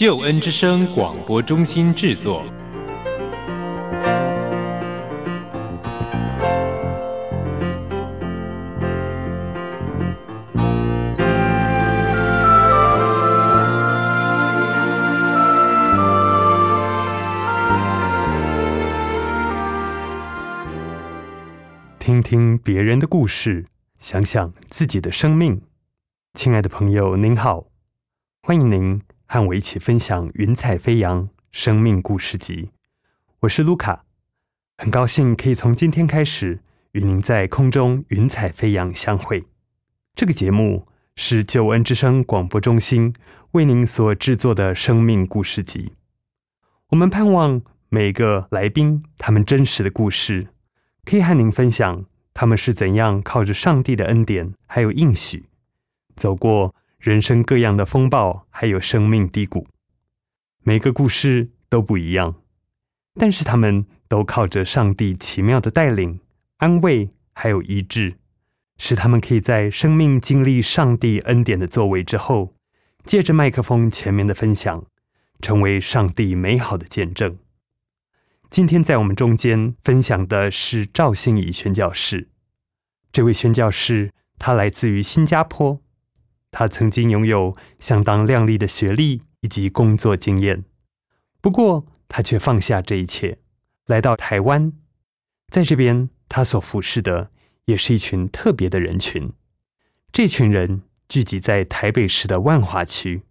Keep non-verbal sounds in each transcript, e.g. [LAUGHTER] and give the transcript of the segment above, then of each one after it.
救恩之声广播中心制作。听听别人的故事，想想自己的生命。亲爱的朋友，您好，欢迎您和我一起分享《云彩飞扬生命故事集》。我是卢卡，很高兴可以从今天开始与您在空中云彩飞扬相会。这个节目是救恩之声广播中心为您所制作的生命故事集。我们盼望每个来宾他们真实的故事。可以和您分享他们是怎样靠着上帝的恩典还有应许，走过人生各样的风暴，还有生命低谷。每个故事都不一样，但是他们都靠着上帝奇妙的带领、安慰还有医治，使他们可以在生命经历上帝恩典的作为之后，借着麦克风前面的分享，成为上帝美好的见证。今天在我们中间分享的是赵信怡宣教士。这位宣教士，他来自于新加坡，他曾经拥有相当亮丽的学历以及工作经验。不过，他却放下这一切，来到台湾。在这边，他所服侍的也是一群特别的人群。这群人聚集在台北市的万华区，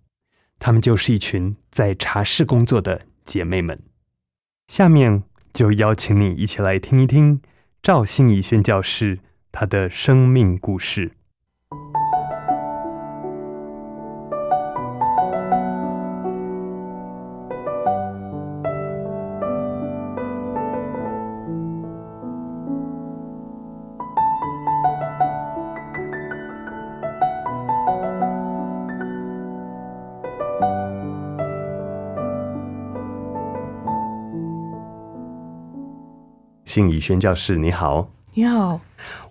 他们就是一群在茶室工作的姐妹们。下面就邀请你一起来听一听赵信怡宣教士他的生命故事。信怡宣教士，你好，你好，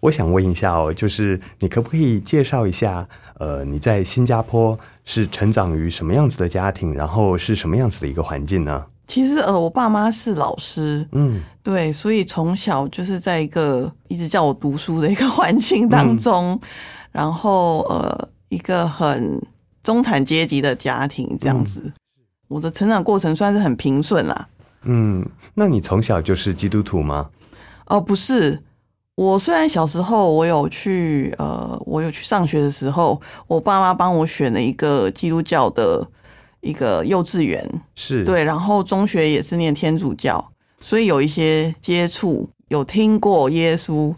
我想问一下哦，就是你可不可以介绍一下，呃，你在新加坡是成长于什么样子的家庭，然后是什么样子的一个环境呢？其实呃，我爸妈是老师，嗯，对，所以从小就是在一个一直叫我读书的一个环境当中，然后呃，一个很中产阶级的家庭这样子，我的成长过程算是很平顺啦。嗯，那你从小就是基督徒吗？哦，不是，我虽然小时候我有去呃，我有去上学的时候，我爸妈帮我选了一个基督教的一个幼稚园，是对，然后中学也是念天主教，所以有一些接触，有听过耶稣，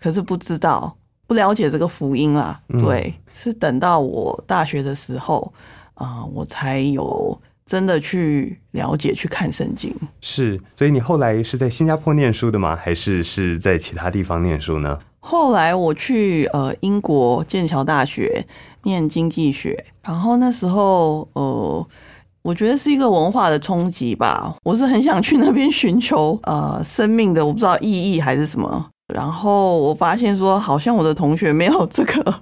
可是不知道不了解这个福音啦。对，是等到我大学的时候啊，我才有。真的去了解、去看圣经是，所以你后来是在新加坡念书的吗？还是是在其他地方念书呢？后来我去呃英国剑桥大学念经济学，然后那时候呃，我觉得是一个文化的冲击吧。我是很想去那边寻求呃生命的，我不知道意义还是什么。然后我发现说，好像我的同学没有这个。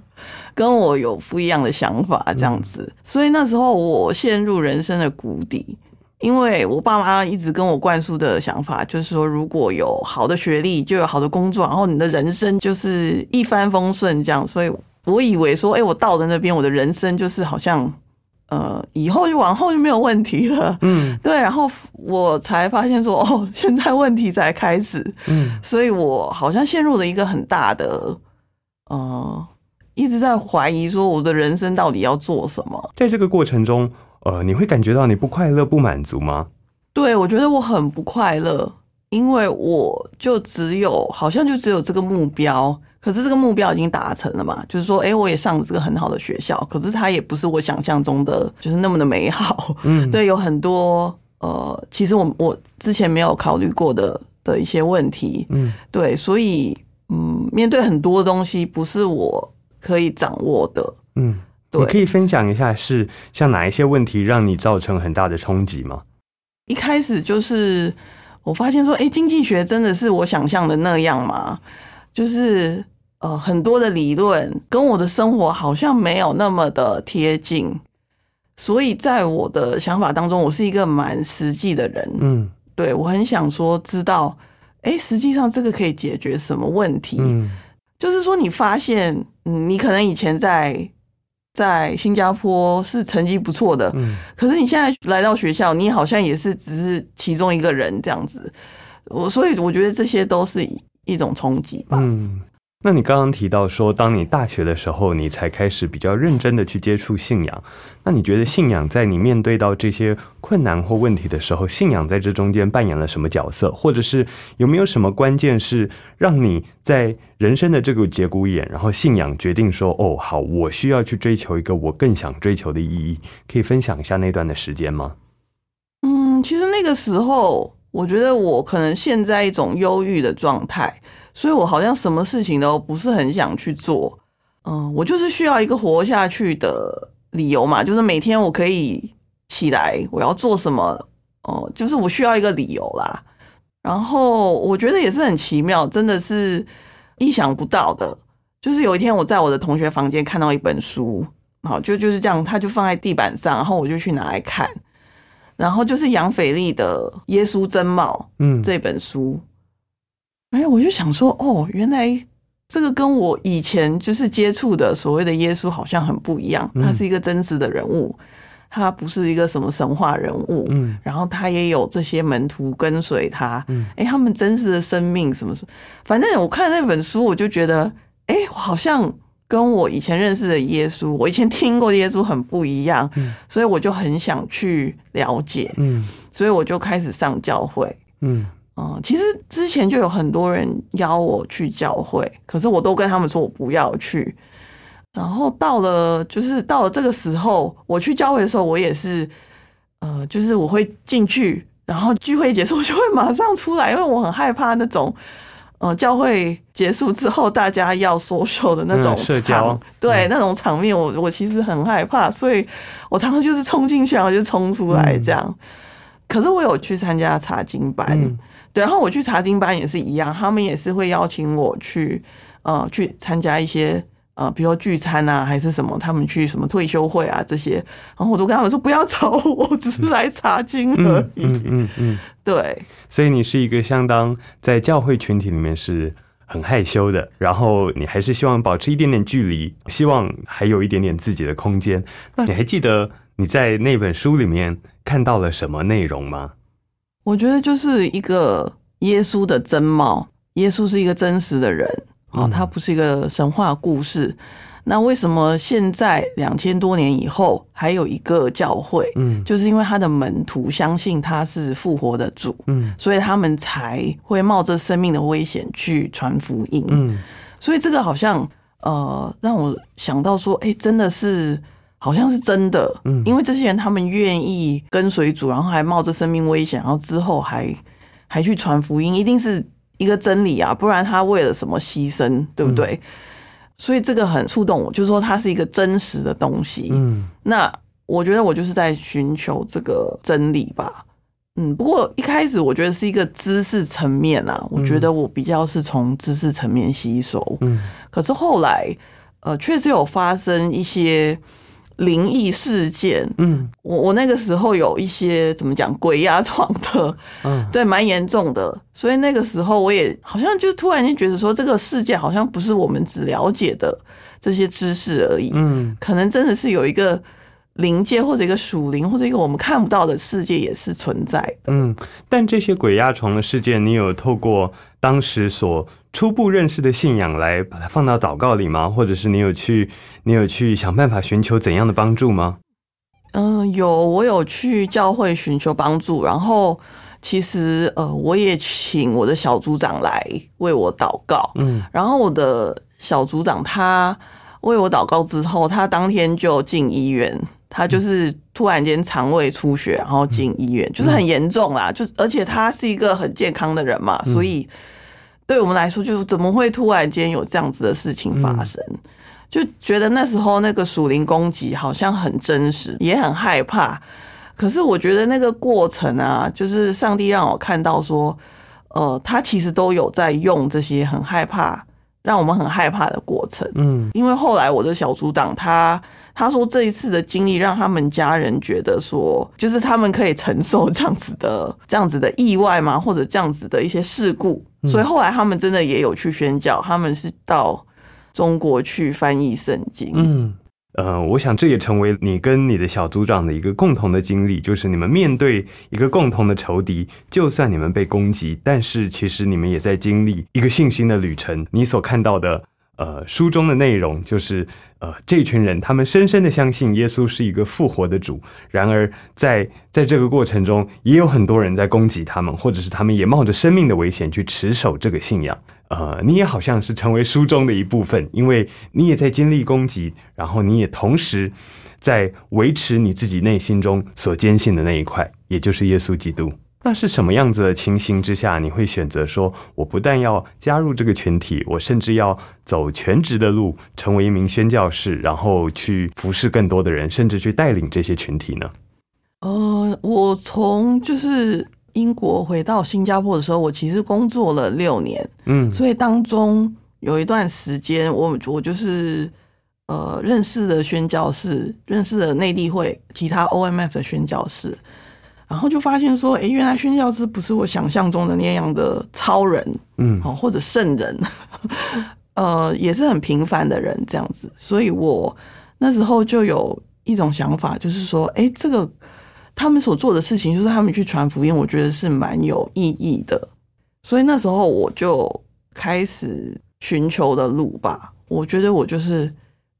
跟我有不一样的想法，这样子，所以那时候我陷入人生的谷底，因为我爸妈一直跟我灌输的想法就是说，如果有好的学历，就有好的工作，然后你的人生就是一帆风顺这样。所以我以为说，哎，我到了那边，我的人生就是好像，呃，以后就往后就没有问题了。嗯，对。然后我才发现说，哦，现在问题才开始。嗯，所以我好像陷入了一个很大的，呃。一直在怀疑说我的人生到底要做什么？在这个过程中，呃，你会感觉到你不快乐、不满足吗？对，我觉得我很不快乐，因为我就只有好像就只有这个目标，可是这个目标已经达成了嘛？就是说，哎、我也上了这个很好的学校，可是它也不是我想象中的，就是那么的美好。嗯，对，有很多呃，其实我我之前没有考虑过的的一些问题。嗯对，所以嗯，面对很多东西不是我可以掌握的。嗯，对你可以分享一下是像哪一些问题让你造成很大的冲击吗？一开始就是我发现说，哎、经济学真的是我想象的那样吗？就是呃，很多的理论跟我的生活好像没有那么的贴近，所以在我的想法当中，我是一个蛮实际的人。嗯对我很想说，知道，哎、实际上这个可以解决什么问题？嗯就是说，你发现，嗯，你可能以前在在新加坡是成绩不错的，嗯可是你现在来到学校，你好像也是只是其中一个人这样子。我所以我觉得这些都是一种冲击吧。嗯。那你刚刚提到说，当你大学的时候，你才开始比较认真的去接触信仰。那你觉得信仰在你面对到这些困难或问题的时候，信仰在这中间扮演了什么角色？或者是有没有什么关键是让你在人生的这个节骨眼，然后信仰决定说，哦，好，我需要去追求一个我更想追求的意义？可以分享一下那段的时间吗？嗯，其实那个时候，我觉得我可能陷在一种忧郁的状态，所以我好像什么事情都不是很想去做。嗯，我就是需要一个活下去的理由嘛，就是每天我可以起来，我要做什么，哦、就是我需要一个理由啦。然后我觉得也是很奇妙，真的是意想不到的。就是有一天我在我的同学房间看到一本书，好，就就是这样，他就放在地板上，然后我就去拿来看。然后就是杨斐利的《耶稣真貌》嗯，这本书，哎，我就想说，哦，原来这个跟我以前就是接触的所谓的耶稣好像很不一样。嗯他是一个真实的人物，他不是一个什么神话人物。嗯然后他也有这些门徒跟随他，嗯哎，他们真实的生命什么什么，反正我看那本书，我就觉得，哎，我好像跟我以前认识的耶稣，我以前听过的耶稣很不一样，嗯所以我就很想去了解，嗯所以我就开始上教会。嗯嗯，其实之前就有很多人邀我去教会，可是我都跟他们说我不要去。然后到了就是到了这个时候，我去教会的时候，我也是，呃，就是我会进去，然后聚会结束我 [LAUGHS] 就会马上出来，因为我很害怕那种，呃，教会结束之后大家要 social 的那种嗯社交场对、那种场面我，我其实很害怕，所以我常常就是冲进去，然后就冲出来这样。可是我有去参加查经班，嗯。对，然后我去查经班也是一样，他们也是会邀请我去，呃，去参加一些呃，比如说聚餐啊，还是什么，他们去什么退休会啊这些，然后我都跟他们说不要找我，我只是来查经而嗯已。嗯嗯嗯。[LAUGHS] 对，所以你是一个相当在教会群体里面是很害羞的，然后你还是希望保持一点点距离，希望还有一点点自己的空间。那你还记得你在那本书里面看到了什么内容吗？我觉得就是一个耶稣的真貌，耶稣是一个真实的人啊，嗯他不是一个神话故事。那为什么现在两千多年以后还有一个教会？嗯就是因为他的门徒相信他是复活的主，嗯所以他们才会冒着生命的危险去传福音。嗯所以这个好像呃让我想到说，哎、真的是好像是真的，嗯因为这些人他们愿意跟随主，然后还冒着生命危险，然后之后还还去传福音，一定是一个真理啊，不然他为了什么牺牲，对不对？所以这个很触动我，就是说它是一个真实的东西。嗯那我觉得我就是在寻求这个真理吧。嗯，不过一开始我觉得是一个知识层面啊，我觉得我比较是从知识层面吸收。嗯可是后来，呃，确实有发生一些灵异事件。嗯我我那个时候有一些怎么讲鬼压床的，嗯 [LAUGHS] 对，蛮严重的。所以那个时候我也好像就突然间觉得说，这个世界好像不是我们只了解的这些知识而已，嗯可能真的是有一个灵界或者一个属灵或者一个我们看不到的世界也是存在的。嗯。但这些鬼压床的事件，你有透过当时所初步认识的信仰来把它放到祷告里吗？或者是你有去你有去想办法寻求怎样的帮助吗？嗯、有我有去教会寻求帮助，然后其实呃，我也请我的小组长来为我祷告。嗯然后我的小组长他为我祷告之后，他当天就进医院，他就是突然间肠胃出血，然后进医院，就是很严重啦。就而且他是一个很健康的人嘛，所以对我们来说，就怎么会突然间有这样子的事情发生？就觉得那时候那个属灵攻击好像很真实，也很害怕。可是我觉得那个过程啊，就是上帝让我看到说，呃，他其实都有在用这些很害怕。让我们很害怕的过程，嗯，因为后来我的小组长他他说这一次的经历让他们家人觉得说，就是他们可以承受这样子的这样子的意外嘛，或者这样子的一些事故，所以后来他们真的也有去宣教，他们是到中国去翻译圣经，嗯。呃，我想这也成为你跟你的小组长的一个共同的经历，就是你们面对一个共同的仇敌，就算你们被攻击，但是其实你们也在经历一个信心的旅程。你所看到的，呃，书中的内容就是，呃，这群人他们深深的相信耶稣是一个复活的主，然而在在这个过程中，也有很多人在攻击他们，或者是他们也冒着生命的危险去持守这个信仰。呃，你也好像是成为书中的一部分，因为你也在经历攻击，然后你也同时在维持你自己内心中所坚信的那一块，也就是耶稣基督。那是什么样子的情形之下，你会选择说，我不但要加入这个群体，我甚至要走全职的路，成为一名宣教士，然后去服侍更多的人，甚至去带领这些群体呢？呃，我从就是。英国回到新加坡的时候，我其实工作了六年，嗯，所以当中有一段时间，我我就是呃认识了宣教士，认识了内地会其他 OMF 的宣教士，然后就发现说，哎，原来宣教士不是我想象中的那样的超人，嗯，哦，或者圣人，[LAUGHS] 呃，也是很平凡的人这样子，所以我那时候就有一种想法，就是说，哎，这个。他们所做的事情就是他们去传福音，我觉得是蛮有意义的。所以那时候我就开始寻求的路吧。我觉得我就是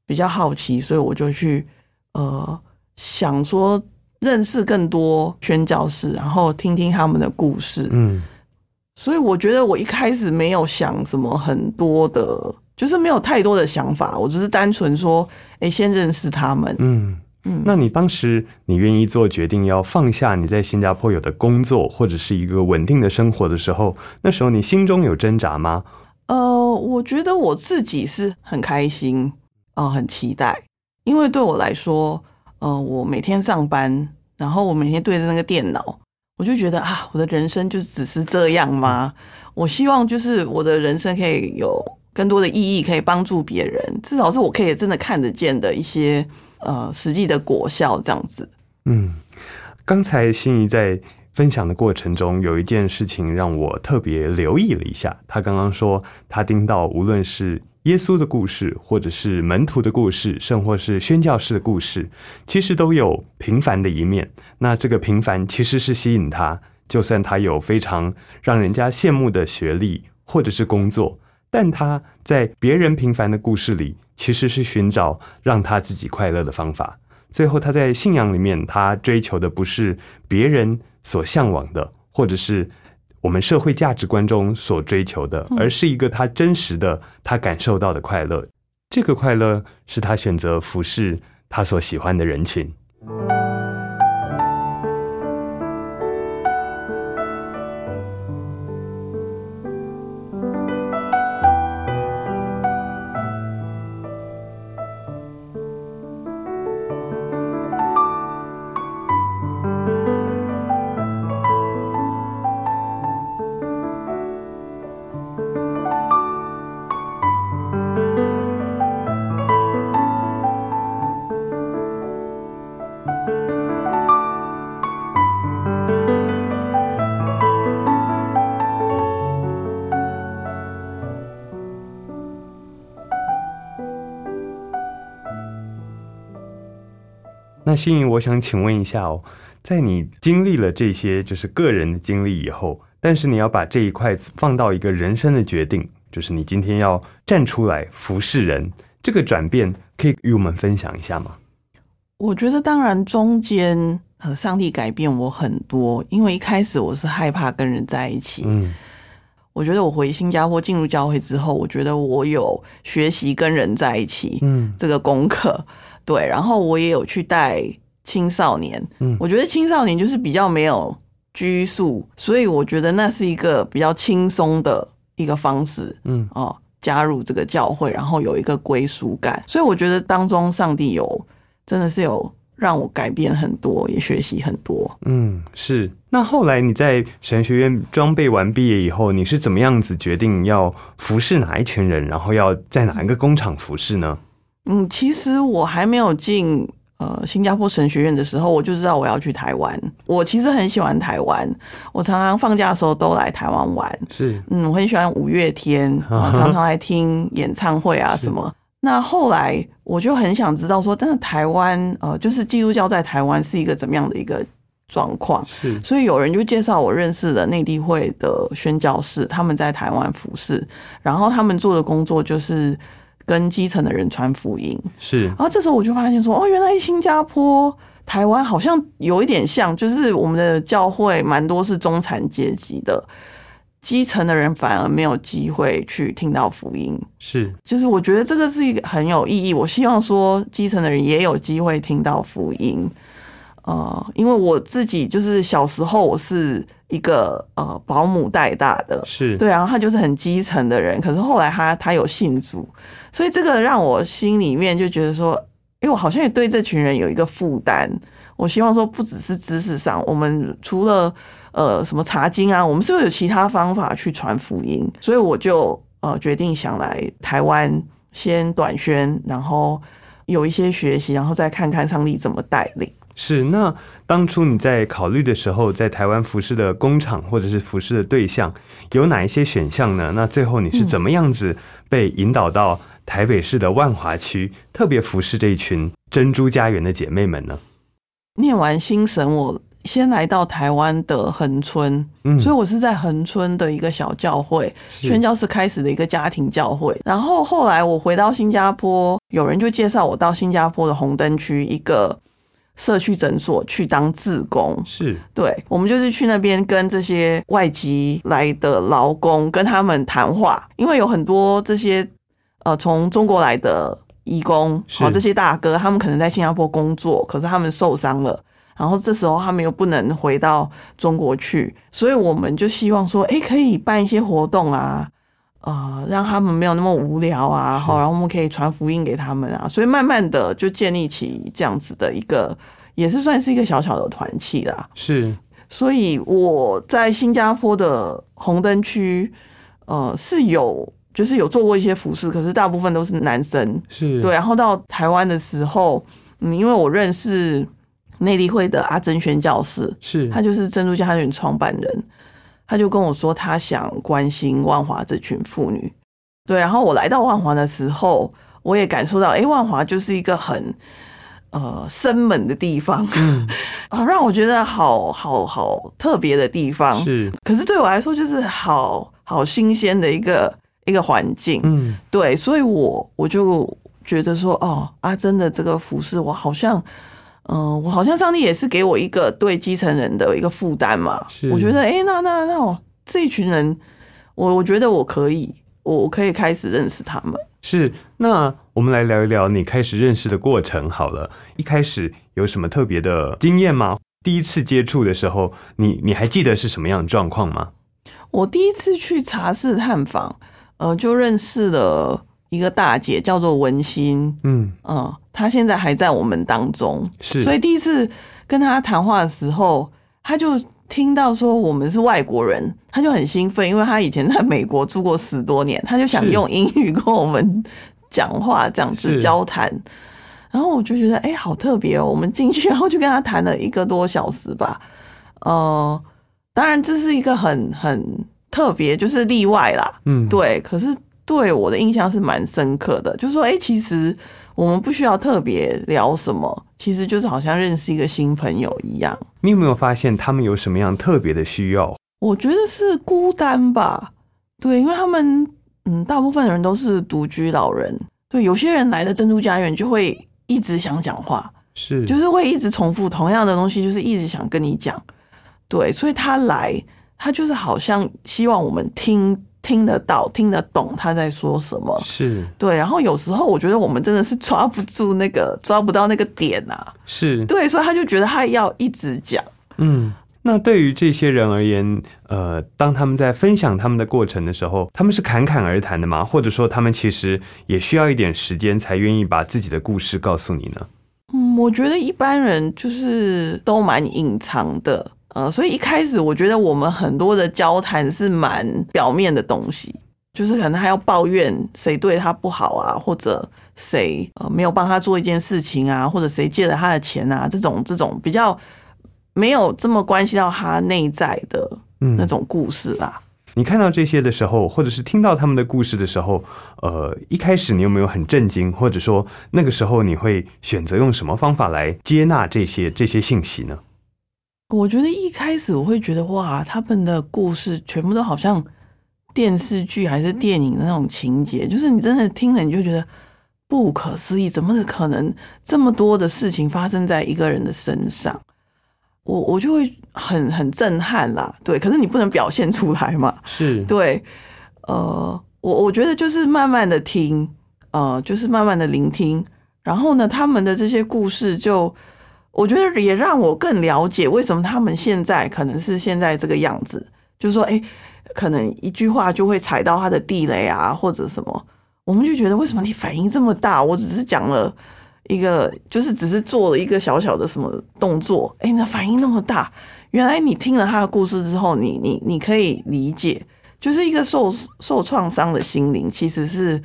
比较好奇，所以我就去呃想说认识更多宣教士，然后听听他们的故事。嗯，所以我觉得我一开始没有想什么很多的，就是没有太多的想法，我只是单纯说，哎，先认识他们。嗯。嗯，那你当时你愿意做决定要放下你在新加坡有的工作或者是一个稳定的生活的时候，那时候你心中有挣扎吗？呃，我觉得我自己是很开心，呃，很期待，因为对我来说，呃，我每天上班，然后我每天对着那个电脑，我就觉得啊，我的人生就只是这样吗？我希望就是我的人生可以有更多的意义，可以帮助别人，至少是我可以真的看得见的一些。呃，实际的果效这样子。嗯，刚才心仪在分享的过程中，有一件事情让我特别留意了一下。他刚刚说，他听到无论是耶稣的故事，或者是门徒的故事，甚或是宣教士的故事，其实都有平凡的一面。那这个平凡其实是吸引他，就算他有非常让人家羡慕的学历或者是工作，但他在别人平凡的故事里。其实是寻找让他自己快乐的方法。最后，他在信仰里面，他追求的不是别人所向往的，或者是我们社会价值观中所追求的，而是一个他真实的、他感受到的快乐。这个快乐是他选择服侍他所喜欢的人群。那心怡，我想请问一下哦，在你经历了这些就是个人的经历以后，但是你要把这一块放到一个人生的决定，就是你今天要站出来服侍人，这个转变可以与我们分享一下吗？我觉得当然中间呃，上帝改变我很多，因为一开始我是害怕跟人在一起，嗯，我我觉得我回新加坡进入教会之后，我觉得我有学习跟人在一起，嗯。这个功课，对，然后我也有去带青少年，嗯我觉得青少年就是比较没有拘束，所以我觉得那是一个比较轻松的一个方式嗯哦，加入这个教会，然后有一个归属感，所以我觉得当中上帝有真的是有让我改变很多，也学习很多。嗯，是。那后来你在神学院装备完毕业以后，你是怎么样子决定要服侍哪一群人，然后要在哪一个工厂服侍呢？嗯，其实我还没有进呃新加坡神学院的时候，我就知道我要去台湾。我其实很喜欢台湾，我常常放假的时候都来台湾玩。是，嗯，我很喜欢五月天，啊，常常来听演唱会啊 [LAUGHS] 什么。那后来我就很想知道说，但是台湾呃，就是基督教在台湾是一个怎么样的一个状况？是，所以有人就介绍我认识的内地会的宣教士，他们在台湾服侍，然后他们做的工作就是跟基层的人传福音。是然，后这时候我就发现说，哦，原来新加坡、台湾好像有一点像，就是我们的教会蛮多是中产阶级的，基层的人反而没有机会去听到福音。是，就是我觉得这个是一个很有意义。我希望说基层的人也有机会听到福音。呃，因为我自己就是小时候我是一个呃保姆带大的，是，对，然后他就是很基层的人，可是后来他他有信主，所以这个让我心里面就觉得说，因为我好像也对这群人有一个负担。我希望说，不只是知识上，我们除了呃什么查经啊，我们是不是有其他方法去传福音？所以我就呃决定想来台湾先短宣，然后有一些学习，然后再看看上帝怎么带领。是。那当初你在考虑的时候，在台湾服侍的工厂或者是服侍的对象有哪一些选项呢？那最后你是怎么样子被引导到台北市的万华区，特别服侍这一群珍珠家园的姐妹们呢？念完新神，我先来到台湾的恒春，嗯所以我是在恒春的一个小教会，宣教士开始的一个家庭教会。然后后来我回到新加坡，有人就介绍我到新加坡的红灯区一个社区诊所去当志工。是对，我们就是去那边跟这些外籍来的劳工跟他们谈话，因为有很多这些呃从中国来的义工，是好、这些大哥，他们可能在新加坡工作，可是他们受伤了。然后这时候他们又不能回到中国去，所以我们就希望说，哎，可以办一些活动啊，呃，让他们没有那么无聊啊，好，然后我们可以传福音给他们啊，所以慢慢的就建立起这样子的一个，也是算是一个小小的团契啦。是所以我在新加坡的红灯区，呃，是有就是有做过一些服饰，可是大部分都是男生。是，对，然后到台湾的时候，嗯，因为我认识内地会的阿珍宣教士，是他就是珍珠家园创办人，他就跟我说他想关心万华这群妇女。对，然后我来到万华的时候，我也感受到，哎，万华就是一个很呃生猛的地方，嗯 [LAUGHS] 啊，让我觉得好好好特别的地方。是可是对我来说，就是好好新鲜的一个一个环境。嗯对，所以我我就觉得说，哦，阿珍的这个服饰，我好像，嗯、我好像上帝也是给我一个对基层人的一个负担嘛。是我觉得，哎、那那那我这一群人，我我觉得我可以，我我可以开始认识他们。是。那我们来聊一聊你开始认识的过程好了。一开始有什么特别的经验吗？第一次接触的时候，你你还记得是什么样的状况吗？我第一次去茶室探访，呃，就认识了一个大姐，叫做文心。嗯，嗯，她现在还在我们当中，是，所以第一次跟她谈话的时候，她就听到说我们是外国人，她就很兴奋，因为她以前在美国住过十多年，她就想用英语跟我们讲话，这样子交谈。然后我就觉得，哎、好特别哦！我们进去，然后就跟她谈了一个多小时吧。呃，当然这是一个很很特别，就是例外啦。嗯，对，可是对我的印象是蛮深刻的，就是说，哎、其实我们不需要特别聊什么，其实就是好像认识一个新朋友一样。你有没有发现他们有什么样特别的需要？我觉得是孤单吧，对，因为他们，嗯，大部分人都是独居老人，对，有些人来的珍珠家园就会一直想讲话，是，就是会一直重复同样的东西，就是一直想跟你讲，对，所以他来，他就是好像希望我们听听得到、听得懂他在说什么。是对，然后有时候我觉得我们真的是抓不住那个、抓不到那个点啊。是，对，所以他就觉得他要一直讲。嗯。那对于这些人而言，呃，当他们在分享他们的过程的时候，他们是侃侃而谈的吗？或者说，他们其实也需要一点时间才愿意把自己的故事告诉你呢？嗯，我觉得一般人就是都蛮隐藏的，呃，所以一开始我觉得我们很多的交谈是蛮表面的东西，就是可能还要抱怨谁对他不好啊，或者谁呃没有帮他做一件事情啊，或者谁借了他的钱啊，这种这种比较。没有这么关系到他内在的那种故事啦。你看到这些的时候，或者是听到他们的故事的时候，呃，一开始你有没有很震惊，或者说那个时候你会选择用什么方法来接纳这些这些信息呢？我觉得一开始我会觉得哇，他们的故事全部都好像电视剧还是电影的那种情节，就是你真的听了你就觉得不可思议，怎么可能这么多的事情发生在一个人的身上？我我就会很很震撼啦，对，可是你不能表现出来嘛，[LAUGHS] 是对，呃，我我觉得就是慢慢的听，呃，就是慢慢的聆听，然后呢，他们的这些故事，就我觉得也让我更了解为什么他们现在可能是现在这个样子，就是说，哎，可能一句话就会踩到他的地雷啊，或者什么，我们就觉得为什么你反应这么大？我只是讲了。一个就是只是做了一个小小的什么动作，哎，那反应那么大，原来你听了他的故事之后，你你你可以理解，就是一个受受创伤的心灵，其实是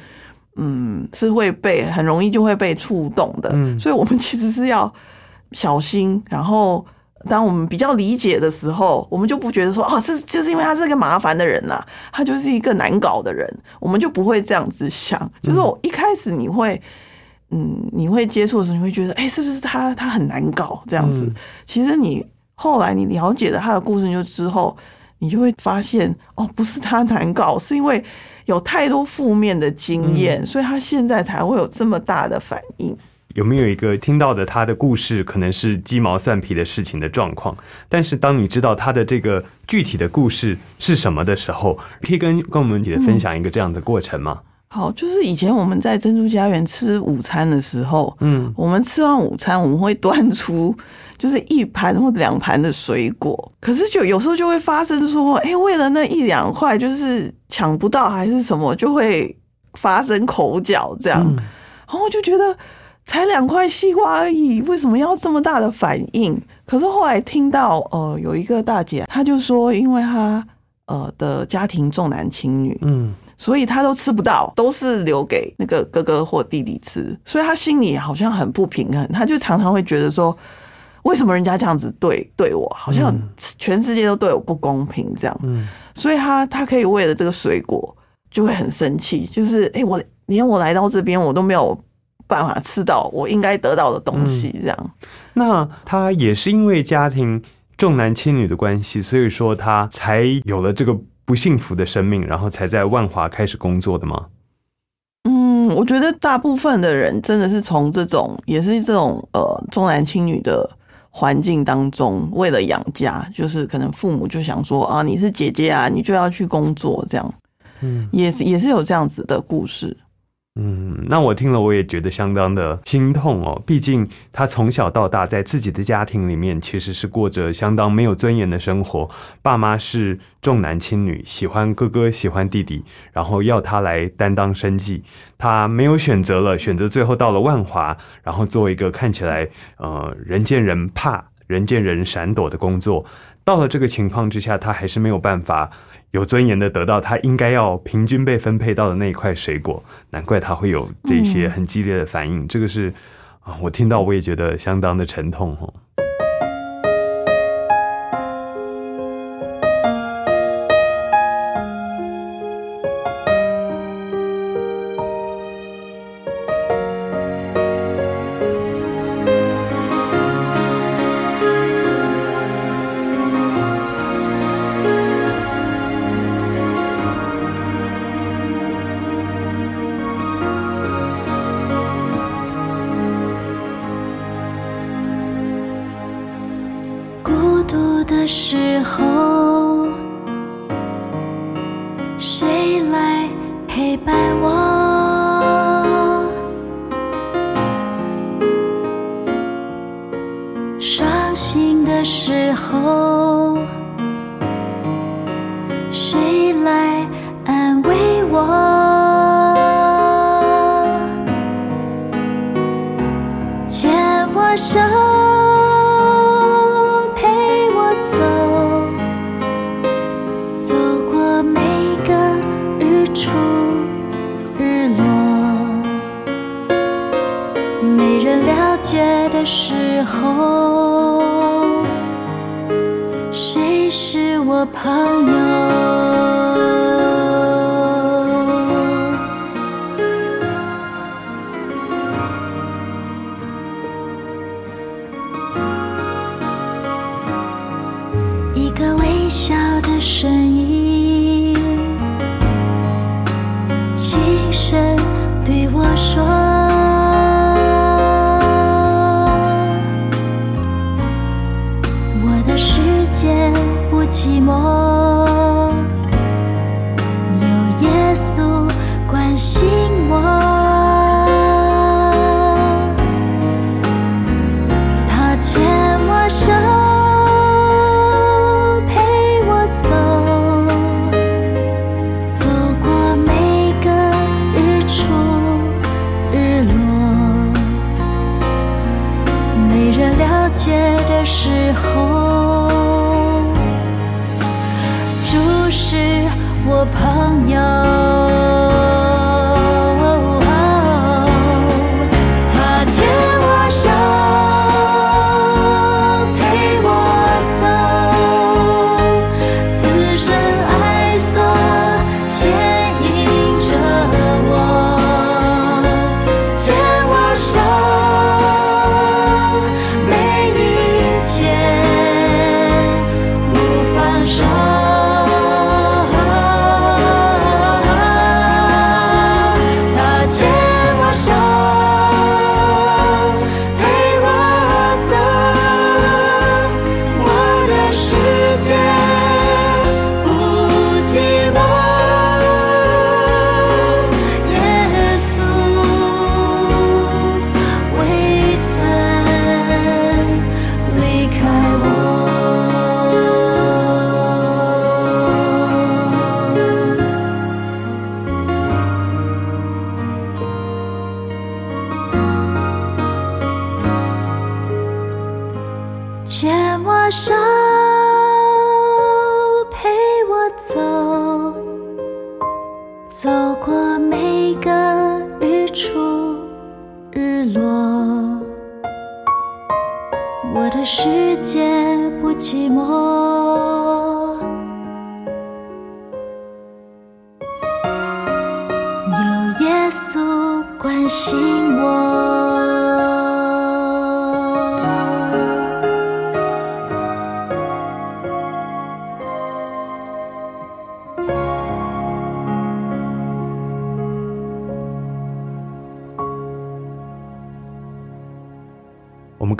嗯是会被很容易就会被触动的，嗯，所以我们其实是要小心，然后当我们比较理解的时候，我们就不觉得说哦，这就是因为他是个麻烦的人呐，他就是一个难搞的人，我们就不会这样子想，就是我一开始你会。嗯，你会接触的时候，你会觉得，哎，是不是他他很难搞这样子？其实你后来你了解了他的故事，就之后你就会发现，哦，不是他难搞，是因为有太多负面的经验，所以他现在才会有这么大的反应。有没有一个听到的他的故事，可能是鸡毛蒜皮的事情的状况？但是当你知道他的这个具体的故事是什么的时候，可以跟跟我们姐分享一个这样的过程吗？好，就是以前我们在珍珠家园吃午餐的时候，嗯，我们吃完午餐，我们会端出就是一盘或两盘的水果，可是就有时候就会发生说，哎，为了那一两块，就是抢不到还是什么，就会发生口角这样，然后就觉得才两块西瓜而已，为什么要这么大的反应？可是后来听到，呃，有一个大姐，她就说，因为她呃的家庭重男轻女，嗯。所以她都吃不到，都是留给那个哥哥或弟弟吃，所以她心里好像很不平衡，她就常常会觉得说，为什么人家这样子对对我，好像全世界都对我不公平这样。嗯，所以她她可以为了这个水果就会很生气，就是哎，我连我来到这边我都没有办法吃到我应该得到的东西这样。那他也是因为家庭重男轻女的关系，所以说他才有了这个。不幸福的生命，然后才在万华开始工作的吗？嗯，我觉得大部分的人真的是从这种也是这种呃重男轻女的环境当中，为了养家，就是可能父母就想说啊，你是姐姐啊，你就要去工作，这样，嗯，也是也是有这样子的故事。嗯，那我听了我也觉得相当的心痛哦。毕竟他从小到大在自己的家庭里面其实是过着相当没有尊严的生活，爸妈是重男轻女，喜欢哥哥喜欢弟弟，然后要他来担当生计，他没有选择了，选择最后到了万华，然后做一个看起来呃人见人怕、人见人闪躲的工作。到了这个情况之下，他还是没有办法。有尊严的得到他应该要平均被分配到的那一块水果，难怪他会有这些很激烈的反应。这个是啊，我听到我也觉得相当的沉痛哦。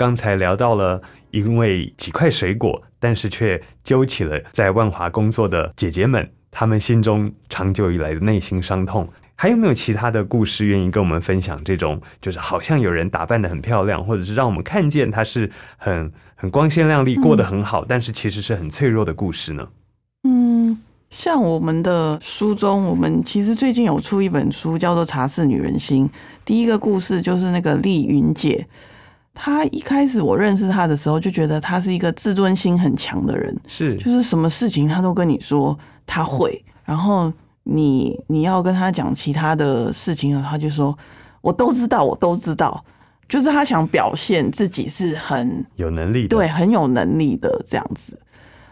刚才聊到了因为几块水果，但是却揪起了在万华工作的姐姐们，她们心中长久以来的内心伤痛。还有没有其他的故事愿意跟我们分享？这种就是好像有人打扮的很漂亮，或者是让我们看见她是很很光鲜亮丽，过得很好，但是其实是很脆弱的故事呢？嗯，像我们的书中，我们其实最近有出一本书，叫做《茶室女人心》。第一个故事就是那个丽云姐，她一开始我认识他的时候，就觉得他是一个自尊心很强的人，是，就是什么事情他都跟你说他会，然后你你要跟他讲其他的事情，她就说我都知道，我都知道，就是他想表现自己是很有能力的，对，很有能力的这样子。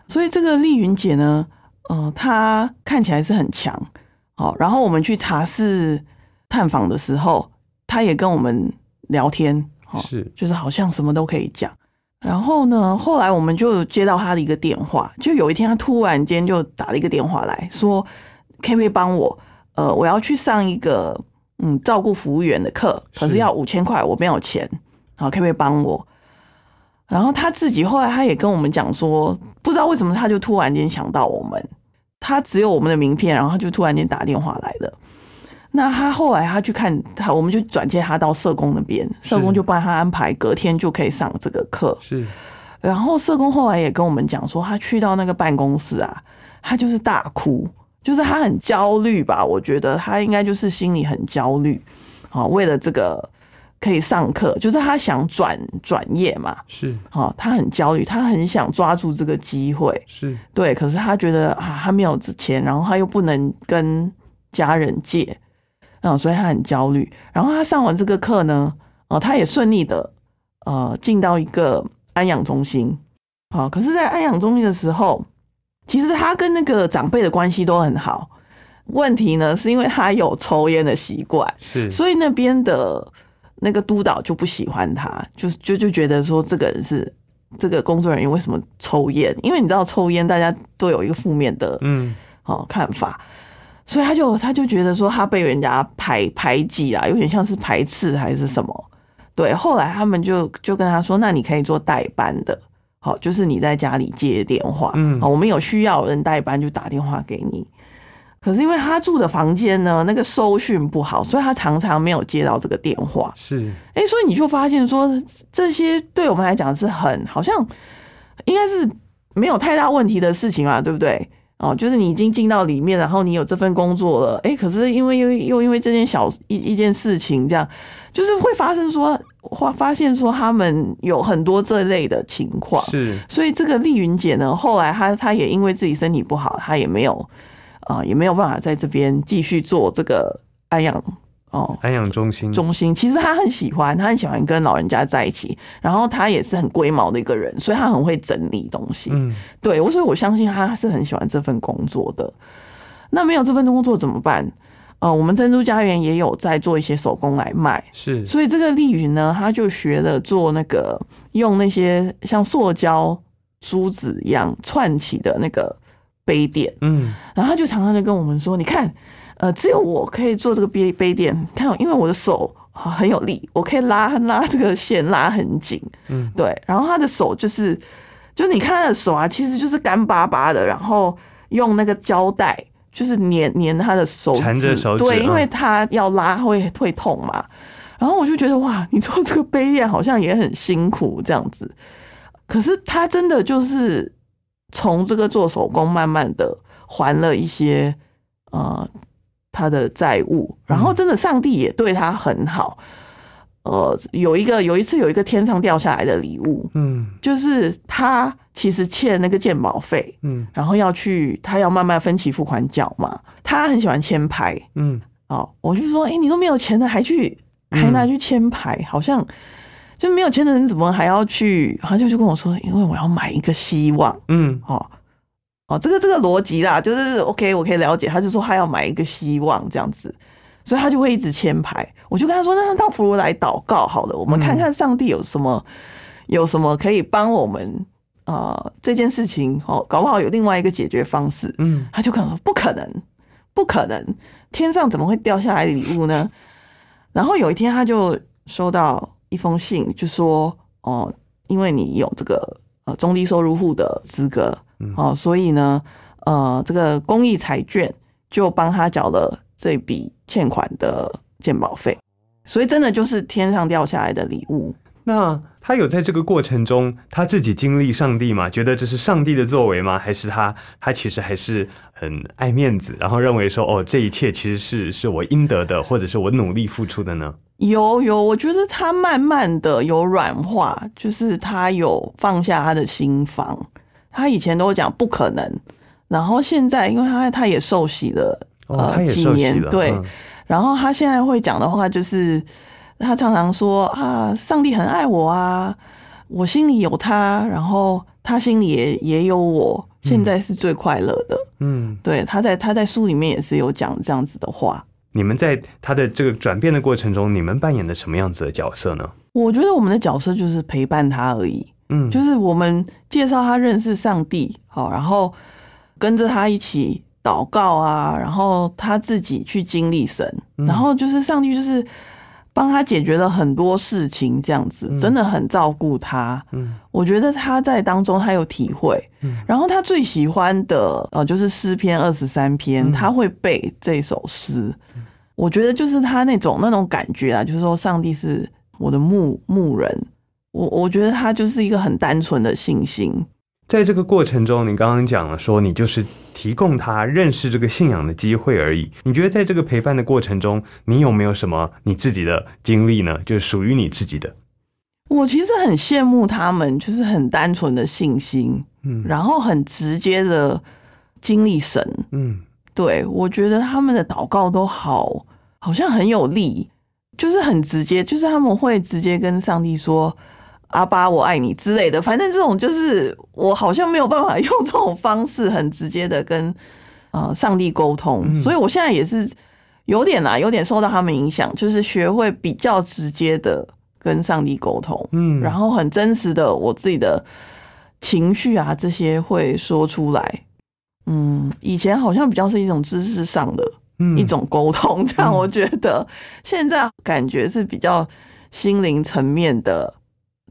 所以这个丽云姐呢，呃，她看起来是很强，好，然后我们去茶室探访的时候，她也跟我们聊天，哦，是就是好像什么都可以讲。然后呢，后来我们就接到他的一个电话，就有一天他突然间就打了一个电话来说，可不可以帮我？呃，我要去上一个嗯照顾服务员的课，可是是要五千块，我没有钱，好，可不可以帮我？然后他自己后来他也跟我们讲说，不知道为什么他就突然间想到我们，他只有我们的名片，然后他就突然间打电话来了。那他后来他去看他，我们就转接他到社工那边，社工就帮他安排隔天就可以上这个课。是。然后社工后来也跟我们讲说，他去到那个办公室啊，他就是大哭，就是他很焦虑吧？我觉得他应该就是心里很焦虑，好，为了这个可以上课，就是他想转转业嘛，是。好，他很焦虑，他很想抓住这个机会，是，对，可是他觉得啊，他没有钱，然后他又不能跟家人借，嗯，所以他很焦虑。然后他上完这个课呢，呃，他也顺利的呃进到一个安养中心，好，可是，在安养中心的时候，其实他跟那个长辈的关系都很好。问题呢，是因为他有抽烟的习惯，是所以那边的那个督导就不喜欢他，就就就觉得说这个人是这个工作人员为什么抽烟？因为你知道抽烟大家都有一个负面的嗯哦看法，所以他就他就觉得说他被人家排排挤啊，有点像是排斥还是什么。对，后来他们就就跟他说，那你可以做代班的，好，就是你在家里接电话，嗯好，我们有需要人代班就打电话给你。可是因为他住的房间呢，那个收讯不好，所以他常常没有接到这个电话。是哎、所以你就发现说，这些对我们来讲是很好像应该是没有太大问题的事情嘛，对不对？哦，就是你已经进到里面，然后你有这份工作了，哎、可是因为又又因为这件小一一件事情，这样就是会发生说，发发现说他们有很多这类的情况，是。所以这个丽云姐呢，后来她她也因为自己身体不好，她也没有啊、也没有办法在这边继续做这个安养哦安养中心中心。其实他很喜欢，他很喜欢跟老人家在一起，然后他也是很龟毛的一个人，所以他很会整理东西。嗯对，我所以我相信他是很喜欢这份工作的。那没有这份工作怎么办？呃，我们珍珠家园也有在做一些手工来卖，是所以这个丽云呢，她就学了做那个用那些像塑胶珠子一样串起的那个杯垫，嗯然后她就常常就跟我们说：“你看，呃，只有我可以做这个杯杯垫，看，因为我的手啊很有力，我可以拉拉这个线拉很紧，嗯对。然后他的手就是，就你看他的手啊，其实就是干巴巴的，然后用那个胶带就是粘粘他的手指，缠着手指对，嗯因为他要拉会会痛嘛。然后我就觉得哇，你做这个杯垫好像也很辛苦这样子，可是他真的就是从这个做手工慢慢的还了一些呃他的债务，然后真的上帝也对他很好。呃，有一个有一次有一个天上掉下来的礼物，嗯就是他其实欠那个鉴保费，嗯然后要去他要慢慢分期付款缴嘛。他很喜欢签牌嗯哦，我就说，哎、你都没有钱了，还去嗯还拿去签牌，好像就没有钱的人怎么还要去？他就就跟我说，因为我要买一个希望。嗯哦哦，这个这个逻辑啦，就是 OK，我可以了解。他就说他要买一个希望这样子，所以他就会一直签牌。我就跟他说，那倒不如来祷告好了，我们看看上帝有什么、有什么可以帮我们呃这件事情哦，搞不好有另外一个解决方式。嗯他就可能说不可能，不可能，天上怎么会掉下来礼物呢？然后有一天他就收到一封信，就说哦，因为你有这个呃中低收入户的资格嗯哦，所以呢，呃，这个公益彩券就帮他缴了这笔欠款的鉴保费，所以真的就是天上掉下来的礼物。那他有在这个过程中他自己经历上帝吗？觉得这是上帝的作为吗？还是他他其实还是很爱面子，然后认为说哦，这一切其实是是我应得的，或者是我努力付出的呢？有有，我觉得他慢慢的有软化，就是他有放下他的心房。他以前都讲不可能，然后现在因为他他也受洗了，哦，他也几年对，嗯然后他现在会讲的话就是，他常常说啊，上帝很爱我啊，我心里有他，然后他心里也也有我，现在是最快乐的。嗯，对，他在他在书里面也是有讲这样子的话。你们在他的这个转变的过程中，你们扮演的什么样子的角色呢？我觉得我们的角色就是陪伴他而已。嗯，就是我们介绍他认识上帝，好，然后跟着他一起祷告啊，然后他自己去经历神，嗯。然后就是上帝就是帮他解决了很多事情，这样子嗯。真的很照顾他。嗯。我觉得他在当中他有体会，嗯。然后他最喜欢的呃就是诗篇二十三篇，嗯。他会背这首诗。我觉得就是他那种那种感觉啊，就是说上帝是我的牧牧人，我我觉得他就是一个很单纯的信心。在这个过程中，你刚刚讲了说，你就是提供他认识这个信仰的机会而已。你觉得在这个陪伴的过程中，你有没有什么你自己的经历呢？就是属于你自己的。我其实很羡慕他们，就是很单纯的信心，嗯然后很直接的经历神。嗯对我觉得他们的祷告都好，好像很有力，就是很直接，就是他们会直接跟上帝说“阿巴，我爱你”之类的。反正这种就是我好像没有办法用这种方式很直接的跟呃上帝沟通，嗯所以我现在也是有点啊，有点受到他们影响，就是学会比较直接的跟上帝沟通。嗯，然后很真实的我自己的情绪啊，这些会说出来。嗯，以前好像比较是一种知识上的嗯一种沟通，这样嗯我觉得现在感觉是比较心灵层面的，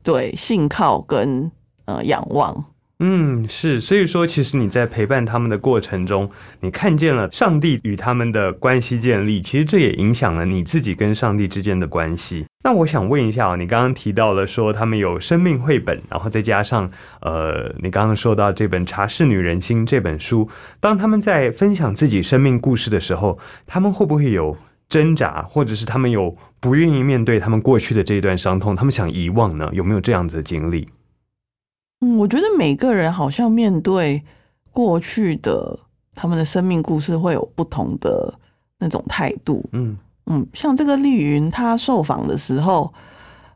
对信靠跟呃仰望。嗯，是，所以说，其实你在陪伴他们的过程中，你看见了上帝与他们的关系建立，其实这也影响了你自己跟上帝之间的关系。那我想问一下，你刚刚提到了说他们有生命绘本，然后再加上呃，你刚刚说到这本《茶室女人心》这本书，当他们在分享自己生命故事的时候，他们会不会有挣扎，或者是他们有不愿意面对他们过去的这一段伤痛，他们想遗忘呢？有没有这样子的经历？嗯，我觉得每个人好像面对过去的他们的生命故事会有不同的那种态度。嗯嗯，像这个丽云，她受访的时候，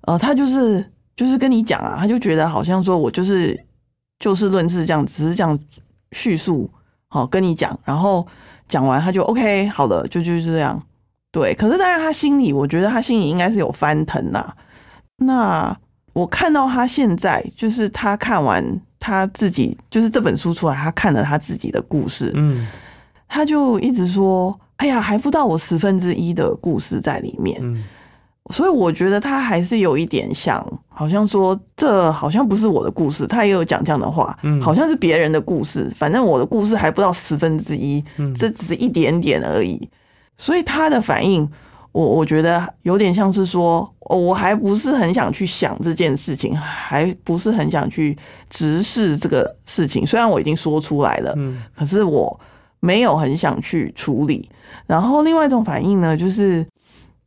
呃，她就是就是跟你讲啊，她就觉得好像说我就是就事论事这样，只是这样叙述，好、跟你讲，然后讲完她就 OK 好了，就就是这样。对，可是当然他心里，我觉得他心里应该是有翻腾呐、那我看到他现在，就是他看完他自己，就是这本书出来，他看了他自己的故事，嗯他就一直说：“哎呀，还不到我十分之一的故事在里面。嗯所以我觉得他还是有一点像，好像说这好像不是我的故事，他也有讲这样的话，嗯好像是别人的故事，反正我的故事还不到十分之一，嗯这只是一点点而已。所以他的反应，我我觉得有点像是说，哦我还不是很想去想这件事情，还不是很想去直视这个事情。虽然我已经说出来了，嗯可是我没有很想去处理。然后另外一种反应呢，就是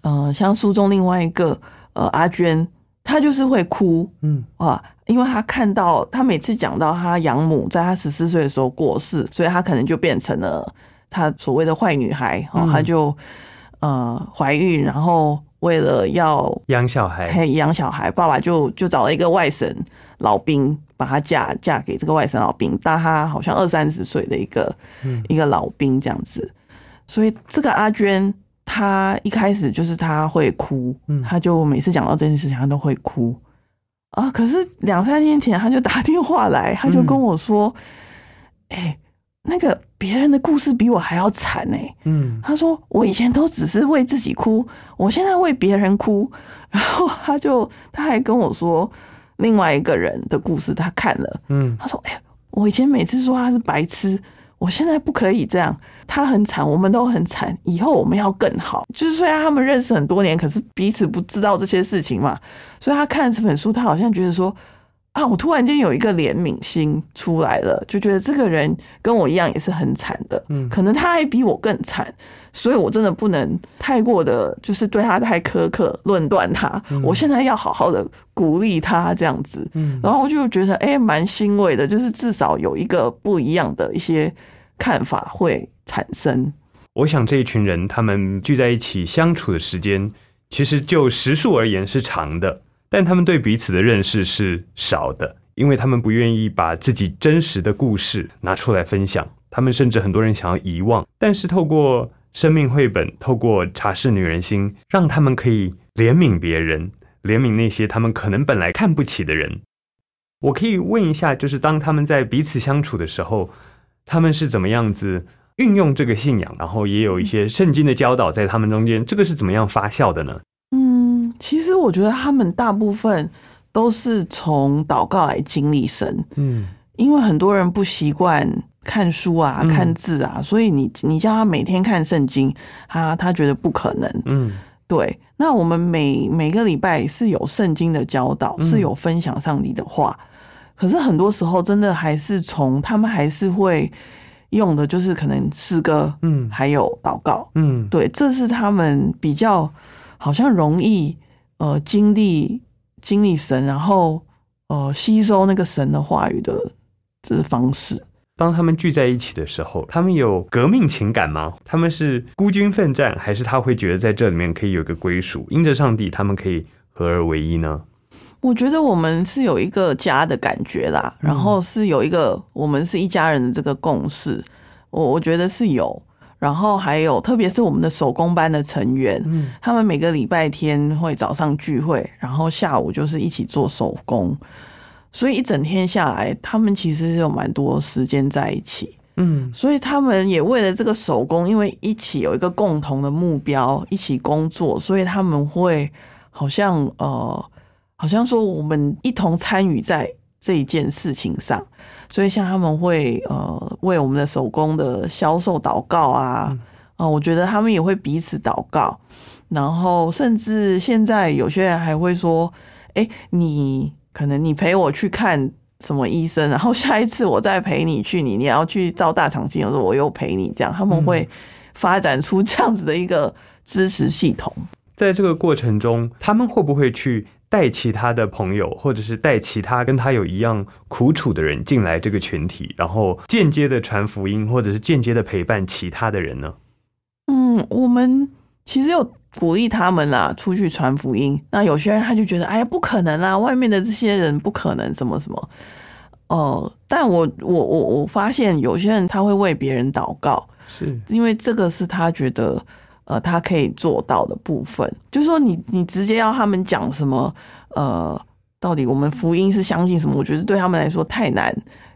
呃，像书中另外一个呃阿娟，她就是会哭嗯啊，因为她看到她每次讲到她养母在她十四岁的时候过世，所以她可能就变成了她所谓的坏女孩哦，嗯。她就呃怀孕，然后为了要养小孩，还养小孩，爸爸就就找了一个外省老兵，把她嫁嫁给这个外省老兵，大她好像二三十岁的一个、嗯。一个老兵这样子。所以这个阿娟，她一开始就是她会哭，嗯。她就每次讲到这件事情，她都会哭。啊。可是两三年前，她就打电话来，她就跟我说：“哎、那个别人的故事比我还要惨哎、嗯他说：“我以前都只是为自己哭，我现在为别人哭。[LAUGHS] ”然后他就他还跟我说另外一个人的故事，他看了，嗯他说：“哎、我以前每次说他是白痴，我现在不可以这样。他很惨，我们都很惨，以后我们要更好。就是虽然他们认识很多年，可是彼此不知道这些事情嘛。所以他看这本书，他好像觉得说。”啊！我突然间有一个怜悯心出来了，就觉得这个人跟我一样也是很惨的，嗯可能他还比我更惨，所以我真的不能太过的，就是对他太苛刻，论断他。我现在要好好的鼓励他这样子，嗯然后我就觉得哎，蛮、欣慰的，就是至少有一个不一样的一些看法会产生。我想这一群人他们聚在一起相处的时间，其实就时数而言是长的，但他们对彼此的认识是少的，因为他们不愿意把自己真实的故事拿出来分享，他们甚至很多人想要遗忘，但是透过生命绘本，透过茶室女人心，让他们可以怜悯别人，怜悯那些他们可能本来看不起的人。我可以问一下，就是当他们在彼此相处的时候，他们是怎么样子运用这个信仰，然后也有一些圣经的教导在他们中间，这个是怎么样发酵的呢？嗯，其实我觉得他们大部分都是从祷告来经历神，嗯。因为很多人不习惯看书啊、嗯。看字啊，所以你你叫他每天看圣经，他他觉得不可能。嗯。对，那我们每每个礼拜是有圣经的教导，嗯。是有分享上帝的话，可是很多时候真的还是从他们还是会用的，就是可能诗歌，嗯。还有祷告。嗯，对，这是他们比较好像容易呃经历经历神，然后呃吸收那个神的话语的这方式。当他们聚在一起的时候，他们有革命情感吗？他们是孤军奋战，还是他会觉得在这里面可以有一个归属？因着上帝，他们可以合而为一呢？我觉得我们是有一个家的感觉啦，然后是有一个我们是一家人的这个共识，我我觉得是有。然后还有，特别是我们的手工班的成员，嗯他们每个礼拜天会早上聚会，然后下午就是一起做手工，所以一整天下来，他们其实是有蛮多时间在一起。嗯所以他们也为了这个手工，因为一起有一个共同的目标，一起工作，所以他们会好像呃，好像说我们一同参与在这一件事情上。所以像他们会呃为我们的手工的销售祷告啊，啊、我觉得他们也会彼此祷告，然后甚至现在有些人还会说，哎，你可能你陪我去看什么医生，然后下一次我再陪你去，你你要去照大肠镜的时候，我又陪你，这样他们会发展出这样子的一个支持系统。在这个过程中，他们会不会去带其他的朋友，或者是带其他跟他有一样苦楚的人进来这个群体，然后间接的传福音，或者是间接的陪伴其他的人呢？嗯，我们其实有鼓励他们啦，出去传福音。那有些人他就觉得，哎呀，不可能啦，外面的这些人不可能什么什么。哦、但我我我我发现有些人他会为别人祷告，是，因为这个是他觉得呃他可以做到的部分。就是说你你直接要他们讲什么呃，到底我们福音是相信什么？我觉得对他们来说太难。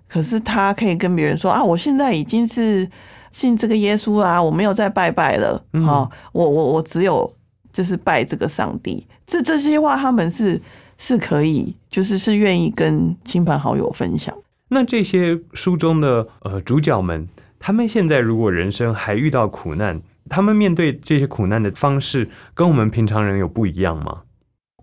可是他可以跟别人说啊，我现在已经是信这个耶稣啦、我没有再拜拜了嗯啊、我我我只有就是拜这个上帝。这这些话他们是是可以，就是是愿意跟亲朋好友分享。那这些书中的呃主角们，他们现在如果人生还遇到苦难，他们面对这些苦难的方式跟我们平常人有不一样吗？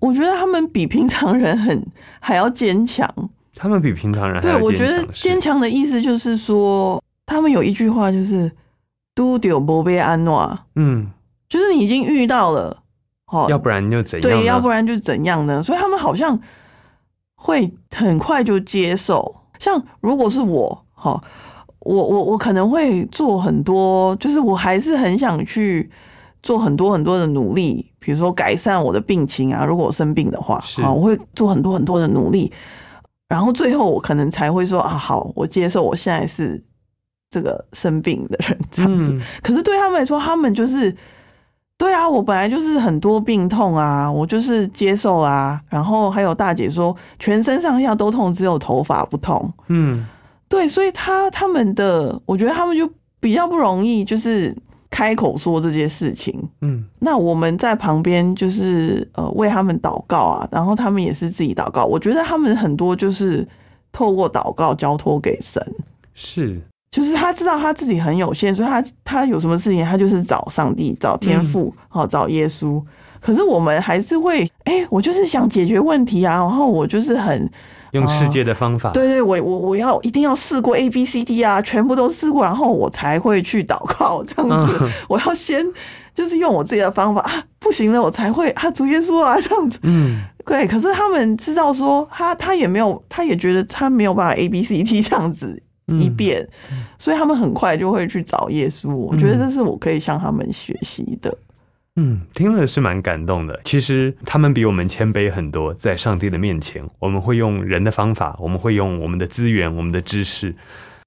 我觉得他们比平常人很还要坚强。他们比平常人还对，我觉得是坚强的意思就是说，他们有一句话就是“都丢不被安诺嗯，”，就是你已经遇到了，哦，要不然就怎样呢？对，要不然就怎样呢？所以他们好像会很快就接受。像如果是我，哈，我我我可能会做很多，就是我还是很想去做很多很多的努力，比如说改善我的病情啊。如果我生病的话，是啊，我会做很多很多的努力，然后最后我可能才会说啊，好，我接受我现在是这个生病的人这样子。嗯可是对他们来说，他们就是，对啊，我本来就是很多病痛啊，我就是接受啊。然后还有大姐说，全身上下都痛，只有头发不痛。嗯对，所以他他们的，我觉得他们就比较不容易，就是开口说这些事情。嗯那我们在旁边就是呃为他们祷告啊，然后他们也是自己祷告。我觉得他们很多就是透过祷告交托给神。是就是他知道他自己很有限，所以他他有什么事情，他就是找上帝、找天父、好、找耶稣。可是我们还是会，哎、我就是想解决问题啊，然后我就是很，用世界的方法，对对，我我我要一定要试过 A B C D 啊，全部都试过，然后我才会去祷告这样子。嗯我要先就是用我自己的方法啊，不行了，我才会啊，主耶稣啊这样子。嗯对，可是他们知道说，他他也没有，他也觉得他没有办法 A B C D 这样子一嗯遍，所以他们很快就会去找耶稣。我觉得这是我可以向他们学习的。嗯，听了是蛮感动的。其实他们比我们谦卑很多，在上帝的面前，我们会用人的方法，我们会用我们的资源、我们的知识。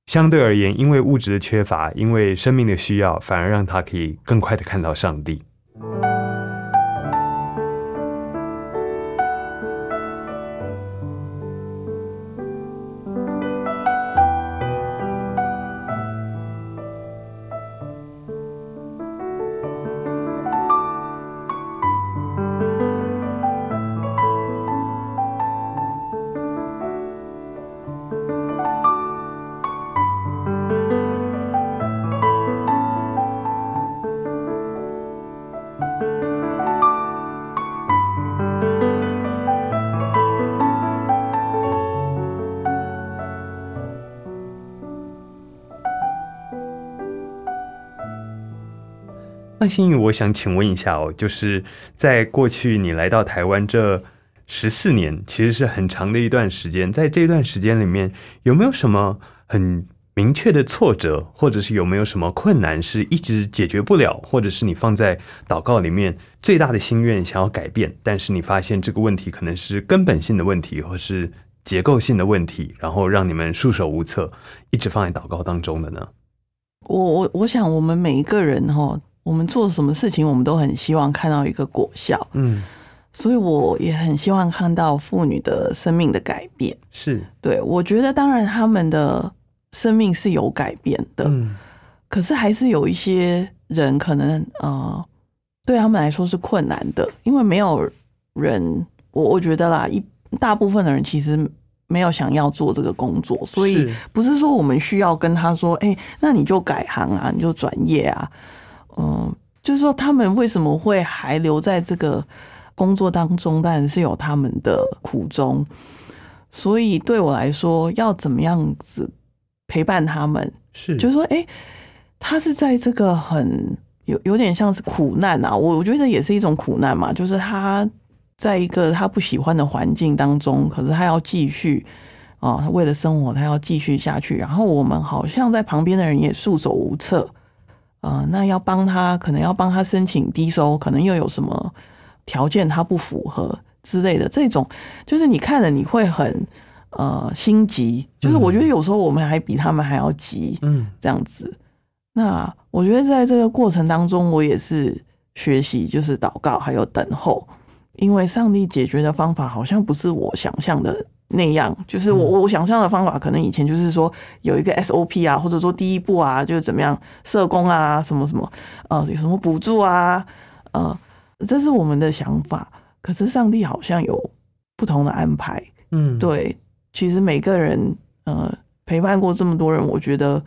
相对而言，因为物质的缺乏，因为生命的需要，反而让他可以更快的看到上帝。那心宇，我想请问一下哦，就是在过去你来到台湾这十四年，其实是很长的一段时间，在这段时间里面，有没有什么很明确的挫折，或者是有没有什么困难是一直解决不了，或者是你放在祷告里面最大的心愿想要改变，但是你发现这个问题可能是根本性的问题，或是结构性的问题，然后让你们束手无策，一直放在祷告当中的呢？我我我想，我们每一个人哈，我们做什么事情，我们都很希望看到一个果效，嗯，所以我也很希望看到妇女的生命的改变。是，对我觉得，当然他们的生命是有改变的，嗯。可是还是有一些人可能呃，对他们来说是困难的，因为没有人，我我觉得啦，一大部分的人其实没有想要做这个工作，所以不是说我们需要跟他说，哎、那你就改行啊，你就转业啊，嗯，就是说他们为什么会还留在这个工作当中，当然是有他们的苦衷，所以对我来说，要怎么样子陪伴他们，是，就是说，哎、他是在这个很有有点像是苦难啊，我我觉得也是一种苦难嘛，就是他在一个他不喜欢的环境当中，可是他要继续哦，他为了生活，他要继续下去，然后我们好像在旁边的人也束手无策，呃，那要帮他，可能要帮他申请低收，可能又有什么条件他不符合之类的，这种就是你看了你会很呃心急，就是我觉得有时候我们还比他们还要急，嗯。这样子。那我觉得在这个过程当中，我也是学习，就是祷告还有等候，因为上帝解决的方法好像不是我想象的那样，就是我我想象的方法，可能以前就是说有一个 SOP 啊，或者说第一步啊，就是怎么样社工啊，什么什么，呃，有什么补助啊，呃，这是我们的想法。可是上帝好像有不同的安排，嗯，对，其实每个人呃陪伴过这么多人，我觉得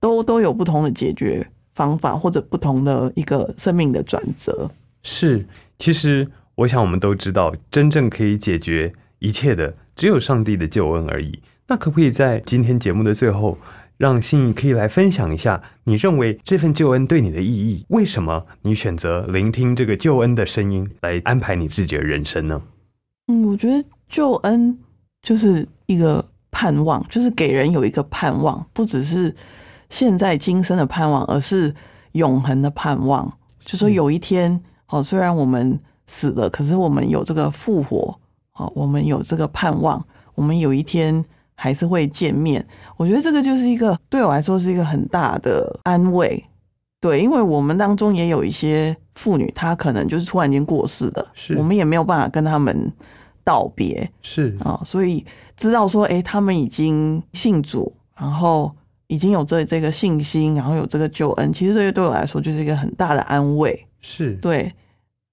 都都有不同的解决方法，或者不同的一个生命的转折。是，其实我想我们都知道，真正可以解决一切的，只有上帝的救恩而已。那可不可以在今天节目的最后，让信义可以来分享一下，你认为这份救恩对你的意义？为什么你选择聆听这个救恩的声音来安排你自己的人生呢？嗯，我觉得救恩就是一个盼望，就是给人有一个盼望，不只是现在今生的盼望，而是永恒的盼望。就说有一天，哦，虽然我们死了，可是我们有这个复活，哦，我们有这个盼望，我们有一天还是会见面。我觉得这个就是一个对我来说是一个很大的安慰。对，因为我们当中也有一些妇女，她可能就是突然间过世的，是我们也没有办法跟他们道别是，啊、所以知道说，诶，他们已经信主，然后已经有这这个信心，然后有这个救恩，其实这个对我来说就是一个很大的安慰。是，对，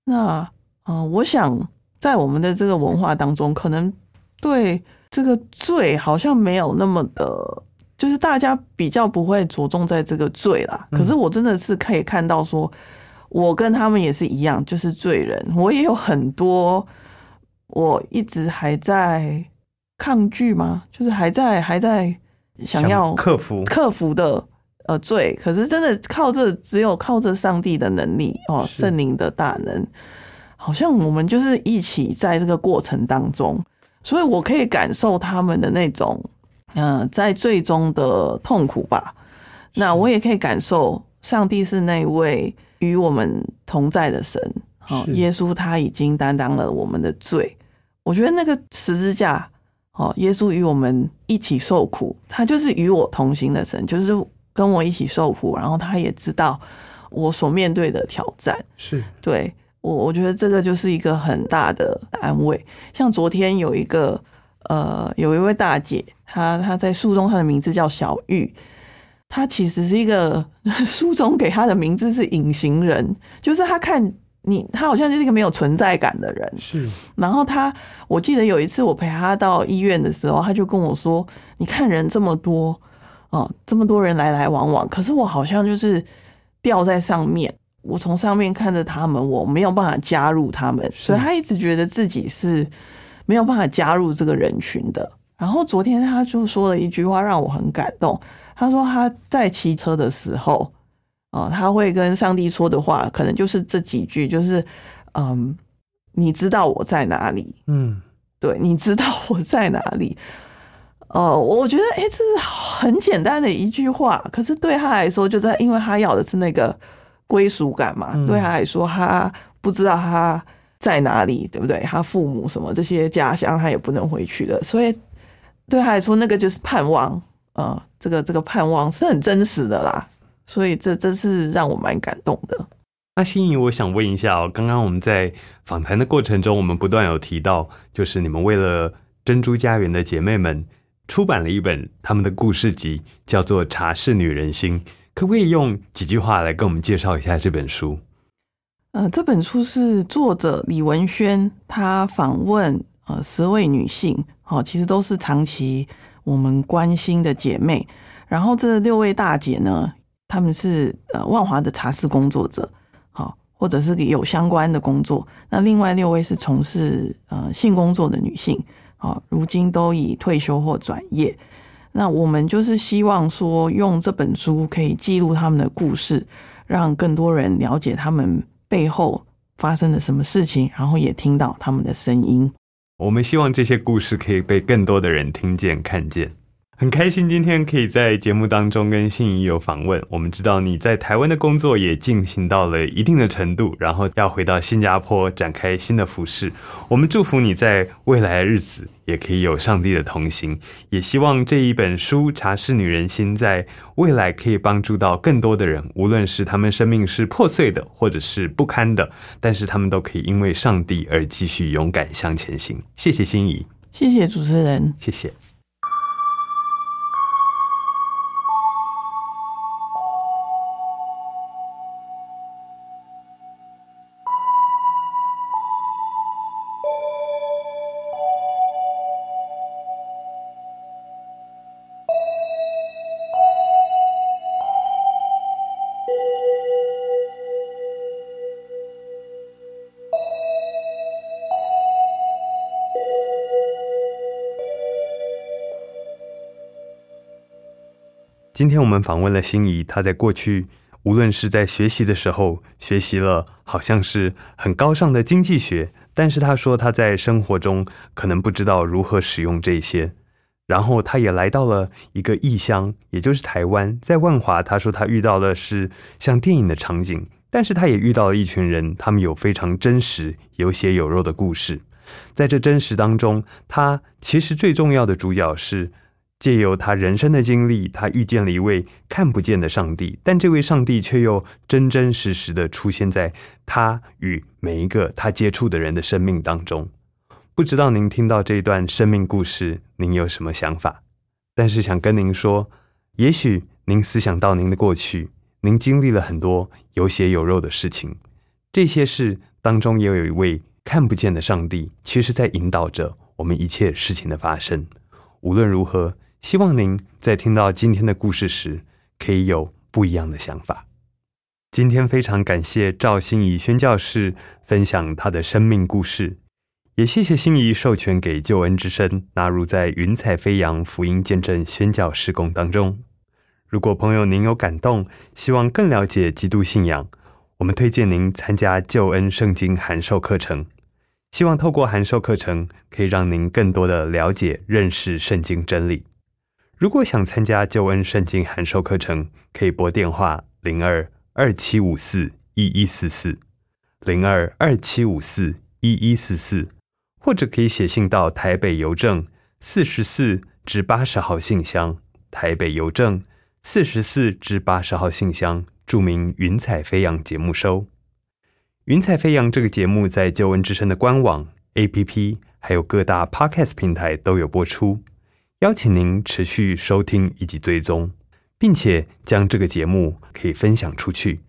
那嗯、呃我想在我们的这个文化当中，可能对这个罪好像没有那么的，就是大家比较不会着重在这个罪啦。嗯。可是我真的是可以看到说，我跟他们也是一样，就是罪人，我也有很多，我一直还在抗拒吗？就是还在还在想要克服，克服的呃罪，可是真的靠这只有靠着上帝的能力哦，是。圣灵的大能，好像我们就是一起在这个过程当中，所以我可以感受他们的那种呃在最终的痛苦吧。那我也可以感受上帝是那位与我们同在的神，哦，耶稣他已经担当了我们的罪。我觉得那个十字架，哦，耶稣与我们一起受苦，他就是与我同行的神，就是跟我一起受苦，然后他也知道我所面对的挑战。是，对我，我觉得这个就是一个很大的安慰。像昨天有一个呃，有一位大姐，她她在书中她的名字叫小玉，她其实是一个 [LAUGHS] 书中给她的名字是隐形人，就是她看你，她好像是一个没有存在感的人。是，然后她，我记得有一次我陪她到医院的时候，她就跟我说：“你看人这么多，哦，这么多人来来往往，可是我好像就是掉在上面，我从上面看着他们，我没有办法加入他们，所以他一直觉得自己是没有办法加入这个人群的。然后昨天他就说了一句话让我很感动，他说他在骑车的时候，呃，他会跟上帝说的话，可能就是这几句，就是嗯，你知道我在哪里，嗯，对，你知道我在哪里。哦，我觉得哎，这是很简单的一句话，可是对他来说，就在因为他要的是那个归属感嘛。嗯对他来说，他不知道他在哪里，对不对？他父母什么这些家乡，他也不能回去的，所以对他来说，那个就是盼望。呃，这个这个盼望是很真实的啦，所以这真是让我蛮感动的。那心怡，我想问一下哦，刚刚我们在访谈的过程中，我们不断有提到，就是你们为了珍珠家园的姐妹们出版了一本他们的故事集，叫做《茶室女人心》，可不可以用几句话来跟我们介绍一下这本书？呃，这本书是作者李文轩，他访问呃十位女性，哦，其实都是长期我们关心的姐妹。然后这六位大姐呢，她们是呃万华的茶室工作者，好、或者是有相关的工作。那另外六位是从事呃性工作的女性，好、如今都已退休或转业。那我们就是希望说，用这本书可以记录他们的故事，让更多人了解他们背后发生了什么事情，然后也听到他们的声音。我们希望这些故事可以被更多的人听见、看见。很开心今天可以在节目当中跟信怡有访问。我们知道你在台湾的工作也进行到了一定的程度，然后要回到新加坡展开新的服饰。我们祝福你在未来的日子也可以有上帝的同行，也希望这一本书《茶室女人心》在未来可以帮助到更多的人，无论是他们生命是破碎的，或者是不堪的，但是他们都可以因为上帝而继续勇敢向前行。谢谢心怡，谢谢主持人。谢谢。今天我们访问了心怡，她在过去无论是在学习的时候，学习了好像是很高尚的经济学，但是她说她在生活中可能不知道如何使用这些。然后她也来到了一个异乡，也就是台湾，在万华，她说她遇到的是像电影的场景，但是她也遇到了一群人，他们有非常真实、有血有肉的故事。在这真实当中，她其实最重要的主角是。借由他人生的经历，他遇见了一位看不见的上帝，但这位上帝却又真真实实的出现在他与每一个他接触的人的生命当中。不知道您听到这段生命故事，您有什么想法？但是想跟您说，也许您思想到您的过去，您经历了很多有血有肉的事情，这些事当中也有一位看不见的上帝，其实在引导着我们一切事情的发生。无论如何。希望您在听到今天的故事时，可以有不一样的想法。今天非常感谢赵心怡宣教士分享她的生命故事，也谢谢心怡授权给救恩之声纳入在云彩飞扬福音见证宣教施工当中。如果朋友您有感动，希望更了解基督信仰，我们推荐您参加救恩圣经函授课程。希望透过函授课程，可以让您更多的了解、认识圣经真理。如果想参加救恩圣经函授课程，可以拨电话零二二七五四一一四四零二二七五四一一四四，或者可以写信到台北邮政四十四至八十号信箱，台北邮政四十四至八十号信箱，注明“云彩飞扬”节目收。云彩飞扬这个节目在救恩之声的官网、APP 还有各大 Podcast 平台都有播出。邀请您持续收听以及追踪，并且将这个节目可以分享出去，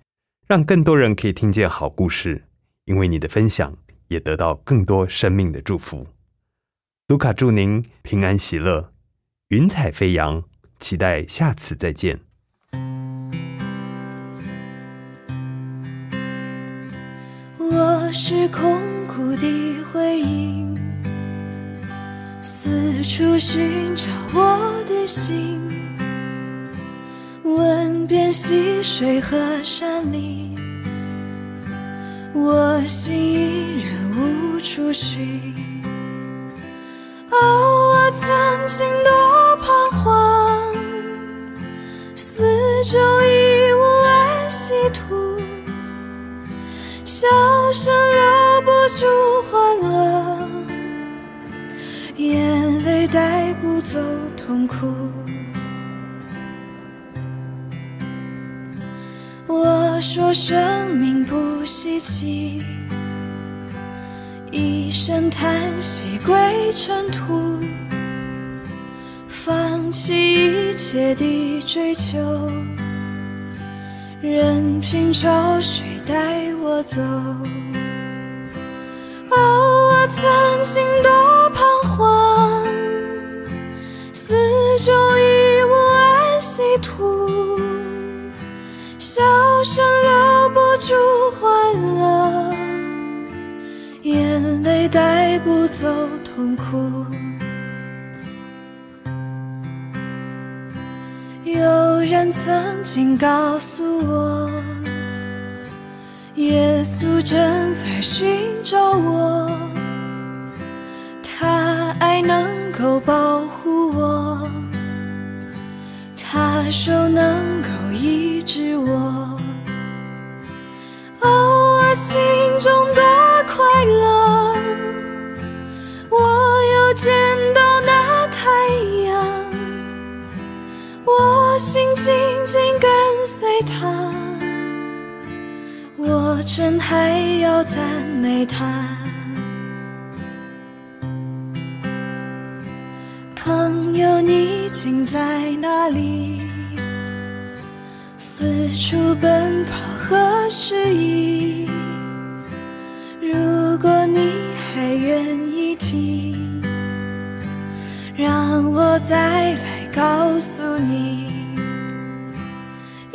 让更多人可以听见好故事。因为你的分享，也得到更多生命的祝福。卢卡祝您平安喜乐，云彩飞扬，期待下次再见。我是空谷的回音。四处寻找我的心，问遍溪水和山林，我心依然无处寻。哦，我曾经多彷徨，四周已无安息土，笑声留不住欢乐，眼泪带不走痛苦。我说生命不稀奇，一声叹息归尘土，放弃一切的追求，任凭潮水带我走。哦，我曾经多彷徨，四周已无安息土。笑声留不住欢乐，眼泪带不走痛苦。有人曾经告诉我，耶稣正在寻找我，能够保护我，他说能够医治我。哦，我心中多快乐，我又见到那太阳。我心紧紧跟随他，我真还要赞美他。有，你竟在哪里？四处奔跑和失意。如果你还愿意听，让我再来告诉你，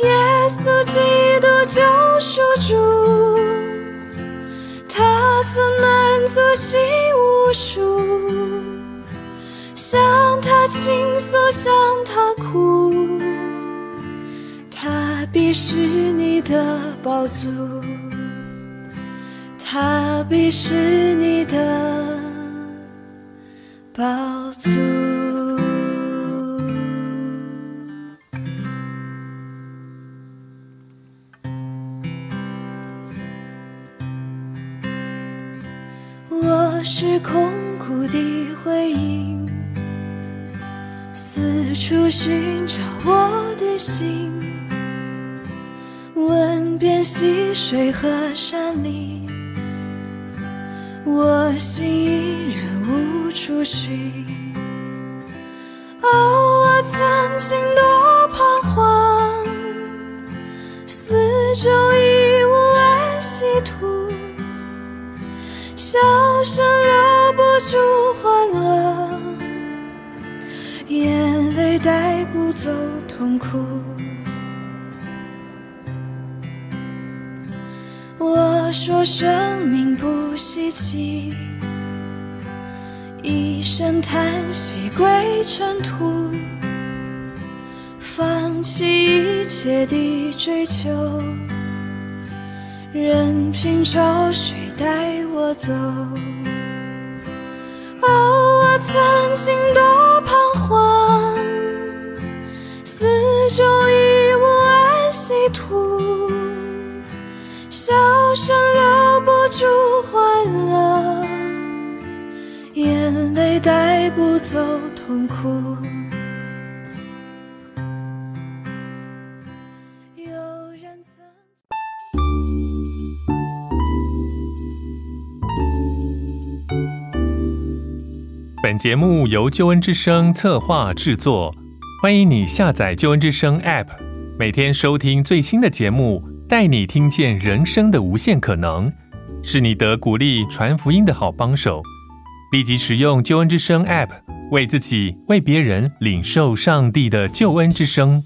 耶稣基督救赎主，他曾满足心无数，向他倾诉，向他哭，他必是你的宝足，他必是你的宝足。我是空谷的回音，四处寻找我的心，问遍溪水和山林，我心依然无处寻。哦，我曾经带不走痛苦。我说生命不稀奇，一声叹息归尘土，放弃一切的追求。任凭潮水带我走。哦，我曾经多彷徨，四周已无安息土，笑声留不住欢乐，眼泪带不走痛苦。有人曾。本节目由救恩之声策划制作，欢迎你下载救恩之声 App，每天收听最新的节目，带你听见人生的无限可能，是你得鼓励传福音的好帮手。立即使用救恩之声 App，为自己、为别人领受上帝的救恩之声。